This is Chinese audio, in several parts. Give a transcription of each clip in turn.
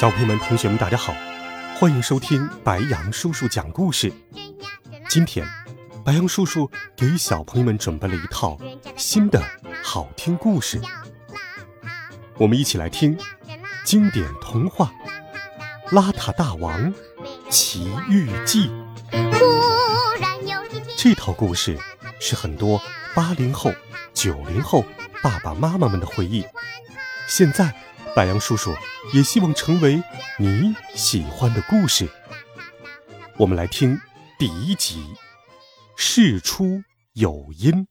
小朋友们、同学们，大家好，欢迎收听白杨叔叔讲故事。今天，白杨叔叔给小朋友们准备了一套新的好听故事，我们一起来听经典童话《邋遢大王奇遇记》。这套故事是很多八零后、九零后爸爸妈妈们的回忆，现在。白杨叔叔也希望成为你喜欢的故事。我们来听第一集，事出有因。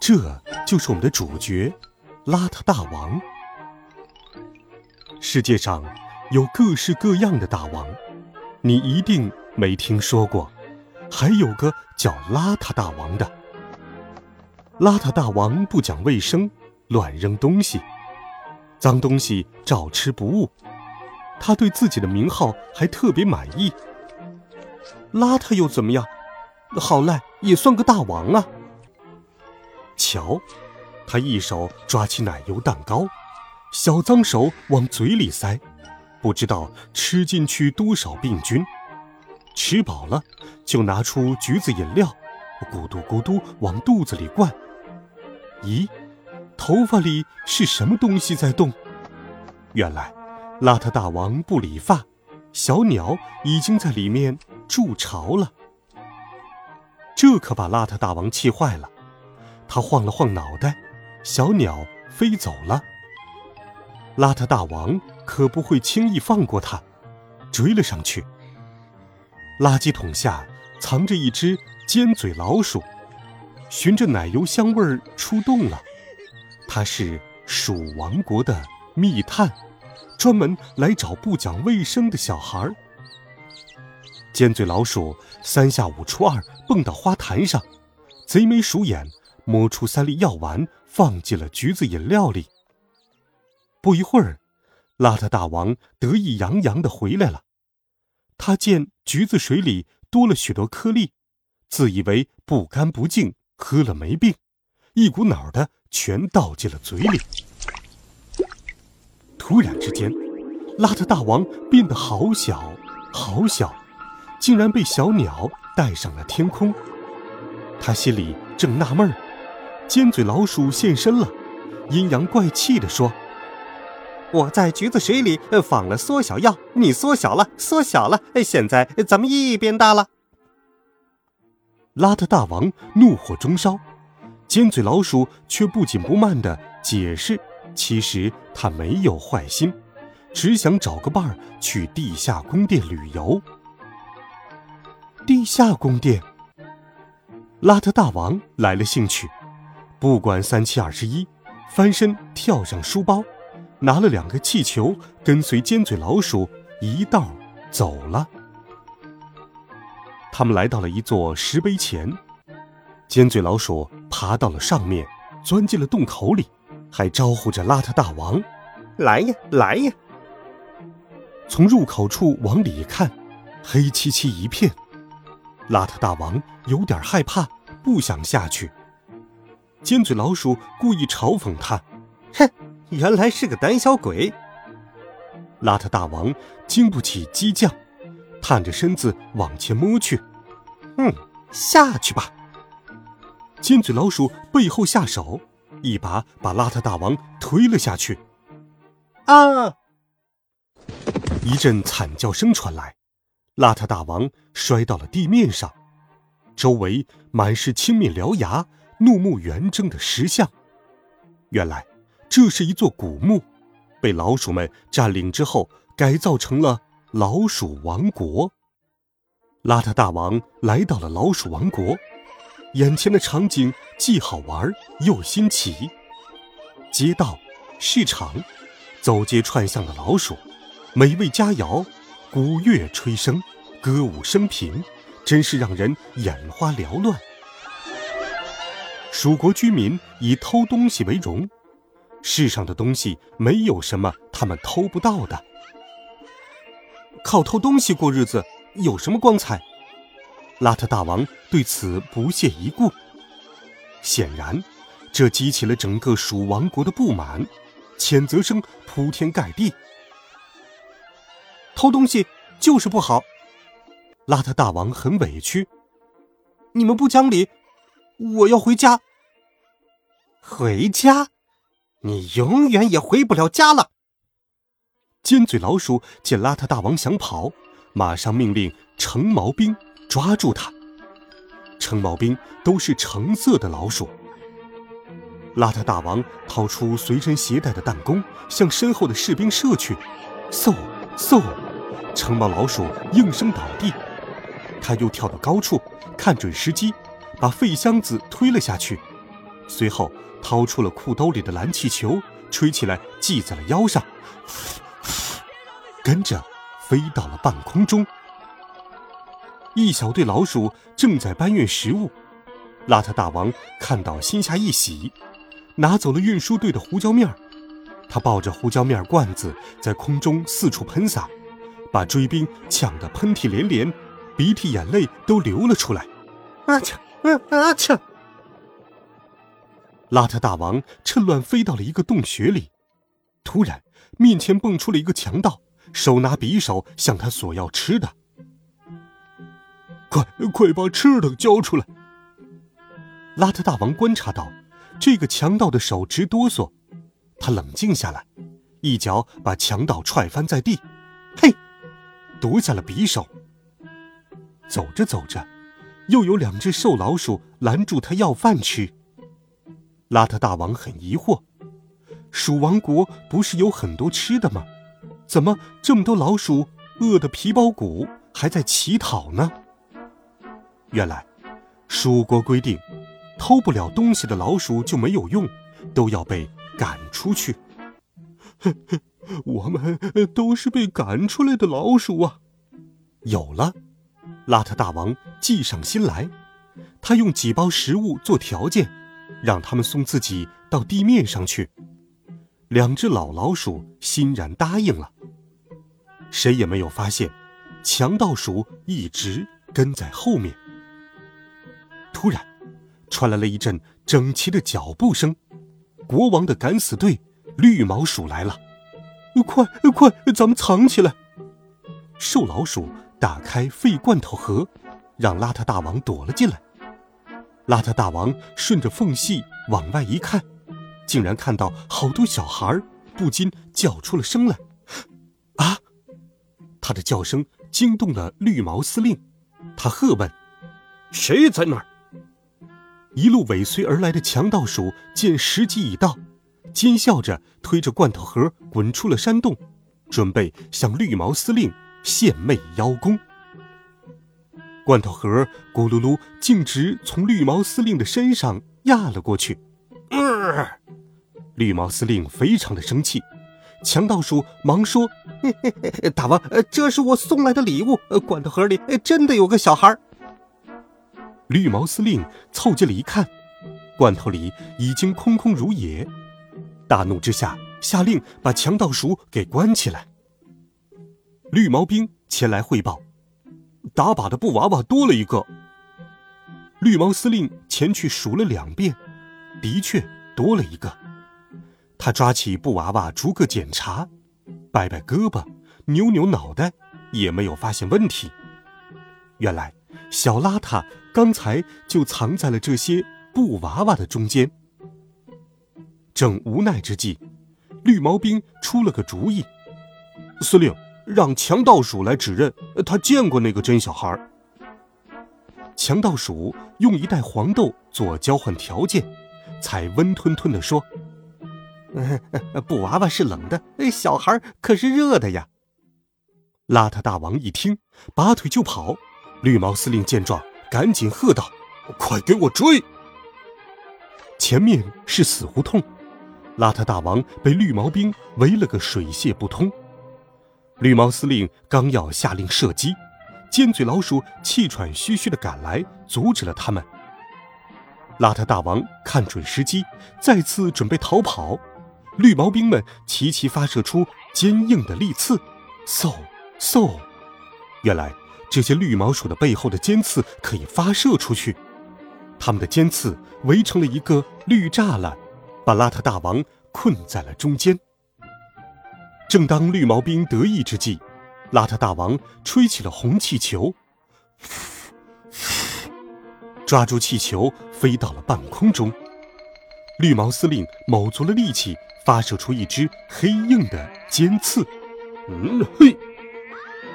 这就是我们的主角——邋遢大王。世界上有各式各样的大王，你一定没听说过。还有个叫邋遢大王的。邋遢大王不讲卫生，乱扔东西，脏东西照吃不误。他对自己的名号还特别满意。邋遢又怎么样？好赖也算个大王啊！瞧，他一手抓起奶油蛋糕，小脏手往嘴里塞，不知道吃进去多少病菌。吃饱了，就拿出橘子饮料，咕嘟咕嘟往肚子里灌。咦，头发里是什么东西在动？原来，邋遢大王不理发，小鸟已经在里面筑巢了。这可把邋遢大王气坏了，他晃了晃脑袋，小鸟飞走了。邋遢大王可不会轻易放过他，追了上去。垃圾桶下藏着一只尖嘴老鼠，循着奶油香味儿出动了。它是鼠王国的密探，专门来找不讲卫生的小孩儿。尖嘴老鼠三下五除二蹦到花坛上，贼眉鼠眼摸出三粒药丸，放进了橘子饮料里。不一会儿，邋遢大王得意洋洋地回来了。他见橘子水里多了许多颗粒，自以为不干不净，喝了没病，一股脑的全倒进了嘴里。突然之间，邋遢大王变得好小，好小，竟然被小鸟带上了天空。他心里正纳闷儿，尖嘴老鼠现身了，阴阳怪气地说。我在橘子水里放了缩小药，你缩小了，缩小了，现在咱们一边大了。邋遢大王怒火中烧，尖嘴老鼠却不紧不慢的解释：其实他没有坏心，只想找个伴儿去地下宫殿旅游。地下宫殿，邋遢大王来了兴趣，不管三七二十一，翻身跳上书包。拿了两个气球，跟随尖嘴老鼠一道走了。他们来到了一座石碑前，尖嘴老鼠爬到了上面，钻进了洞口里，还招呼着邋遢大王：“来呀，来呀！”从入口处往里看，黑漆漆一片，邋遢大王有点害怕，不想下去。尖嘴老鼠故意嘲讽他：“哼！”原来是个胆小鬼！邋遢大王经不起激将，探着身子往前摸去。嗯，下去吧。尖嘴老鼠背后下手，一把把邋遢大王推了下去。啊！一阵惨叫声传来，邋遢大王摔到了地面上，周围满是青面獠牙、怒目圆睁的石像。原来。这是一座古墓，被老鼠们占领之后改造成了老鼠王国。邋遢大王来到了老鼠王国，眼前的场景既好玩又新奇。街道、市场，走街串巷的老鼠，美味佳肴，鼓乐吹笙，歌舞升平，真是让人眼花缭乱。蜀国居民以偷东西为荣，世上的东西没有什么他们偷不到的。靠偷东西过日子有什么光彩？邋遢大王对此不屑一顾。显然，这激起了整个蜀王国的不满，谴责声铺天盖地。偷东西就是不好。邋遢大王很委屈，你们不讲理。我要回家。回家？你永远也回不了家了。尖嘴老鼠见邋遢大王想跑，马上命令橙毛兵抓住他。橙毛兵都是橙色的老鼠。邋遢大王掏出随身携带的弹弓，向身后的士兵射去。嗖嗖，橙毛老鼠应声倒地。他又跳到高处，看准时机。把废箱子推了下去，随后掏出了裤兜里的蓝气球，吹起来系在了腰上，跟着飞到了半空中。一小队老鼠正在搬运食物，邋遢大王看到心下一喜，拿走了运输队的胡椒面儿他抱着胡椒面罐子在空中四处喷洒，把追兵呛得喷嚏连连，鼻涕眼泪都流了出来。啊切！啊啊！切！邋遢大王趁乱飞到了一个洞穴里，突然面前蹦出了一个强盗，手拿匕首向他索要吃的。快快把吃的交出来！邋遢大王观察到，这个强盗的手直哆嗦，他冷静下来，一脚把强盗踹翻在地，嘿，夺下了匕首。走着走着。又有两只瘦老鼠拦住他要饭吃。邋遢大王很疑惑：鼠王国不是有很多吃的吗？怎么这么多老鼠饿得皮包骨，还在乞讨呢？原来，蜀国规定，偷不了东西的老鼠就没有用，都要被赶出去。我们都是被赶出来的老鼠啊！有了。邋遢大王计上心来，他用几包食物做条件，让他们送自己到地面上去。两只老老鼠欣然答应了。谁也没有发现，强盗鼠一直跟在后面。突然，传来了一阵整齐的脚步声，国王的敢死队——绿毛鼠来了！快快，咱们藏起来！瘦老鼠。打开废罐头盒，让邋遢大王躲了进来。邋遢大王顺着缝隙往外一看，竟然看到好多小孩，不禁叫出了声来。啊！他的叫声惊动了绿毛司令，他喝问：“谁在那儿？”一路尾随而来的强盗鼠见时机已到，奸笑着推着罐头盒滚出了山洞，准备向绿毛司令。献媚邀功，罐头盒咕噜噜径直从绿毛司令的身上压了过去。绿毛司令非常的生气，强盗鼠忙说：“嘿嘿嘿大王，这是我送来的礼物，罐头盒里真的有个小孩。”绿毛司令凑近了一看，罐头里已经空空如也，大怒之下下令把强盗鼠给关起来。绿毛兵前来汇报，打靶的布娃娃多了一个。绿毛司令前去数了两遍，的确多了一个。他抓起布娃娃逐个检查，摆摆胳膊，扭扭脑袋，也没有发现问题。原来小邋遢刚才就藏在了这些布娃娃的中间。正无奈之际，绿毛兵出了个主意：“司令。”让强盗鼠来指认，他见过那个真小孩。强盗鼠用一袋黄豆做交换条件，才温吞吞地说：“布娃娃是冷的，小孩可是热的呀。”邋遢大王一听，拔腿就跑。绿毛司令见状，赶紧喝道：“快给我追！前面是死胡同，邋遢大王被绿毛兵围了个水泄不通。绿毛司令刚要下令射击，尖嘴老鼠气喘吁吁地赶来，阻止了他们。邋遢大王看准时机，再次准备逃跑。绿毛兵们齐齐发射出坚硬的利刺，嗖嗖！原来这些绿毛鼠的背后的尖刺可以发射出去，它们的尖刺围成了一个绿栅栏，把邋遢大王困在了中间。正当绿毛兵得意之际，邋遢大王吹起了红气球，抓住气球飞到了半空中。绿毛司令卯足了力气，发射出一支黑硬的尖刺。嗯嘿，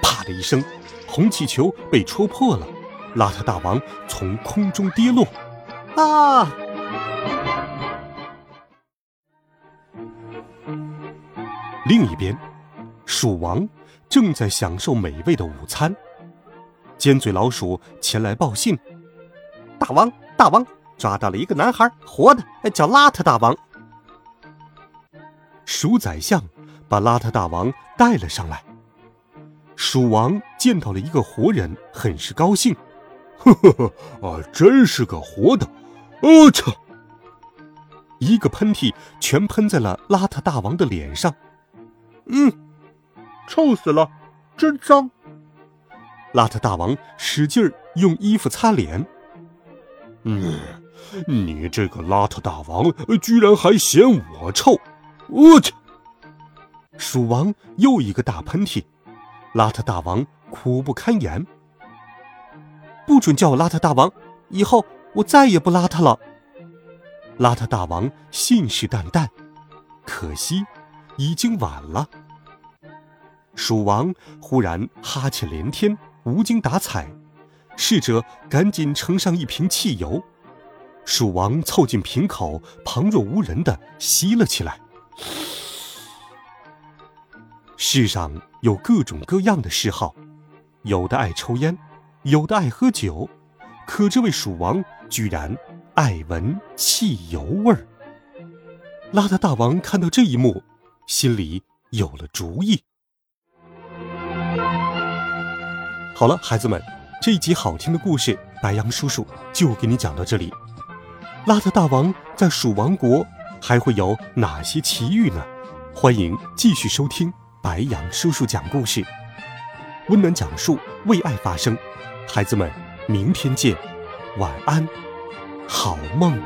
啪的一声，红气球被戳破了，邋遢大王从空中跌落。啊！另一边，鼠王正在享受美味的午餐。尖嘴老鼠前来报信：“大王，大王，抓到了一个男孩，活的，叫邋遢大王。”鼠宰相把邋遢大王带了上来。鼠王见到了一个活人，很是高兴：“ 呵呵呵，啊，真是个活的！”我操！一个喷嚏全喷在了邋遢大王的脸上。嗯，臭死了，真脏！邋遢大王使劲用衣服擦脸。嗯，你这个邋遢大王，居然还嫌我臭！我去！鼠王又一个大喷嚏，邋遢大王苦不堪言。不准叫我邋遢大王，以后我再也不邋遢了。邋遢大王信誓旦旦，可惜。已经晚了。鼠王忽然哈欠连天，无精打采，侍者赶紧盛上一瓶汽油。鼠王凑近瓶口，旁若无人的吸了起来。世上有各种各样的嗜好，有的爱抽烟，有的爱喝酒，可这位鼠王居然爱闻汽油味儿。邋遢大王看到这一幕。心里有了主意。好了，孩子们，这一集好听的故事，白羊叔叔就给你讲到这里。邋遢大王在鼠王国还会有哪些奇遇呢？欢迎继续收听白羊叔叔讲故事，温暖讲述，为爱发声。孩子们，明天见，晚安，好梦。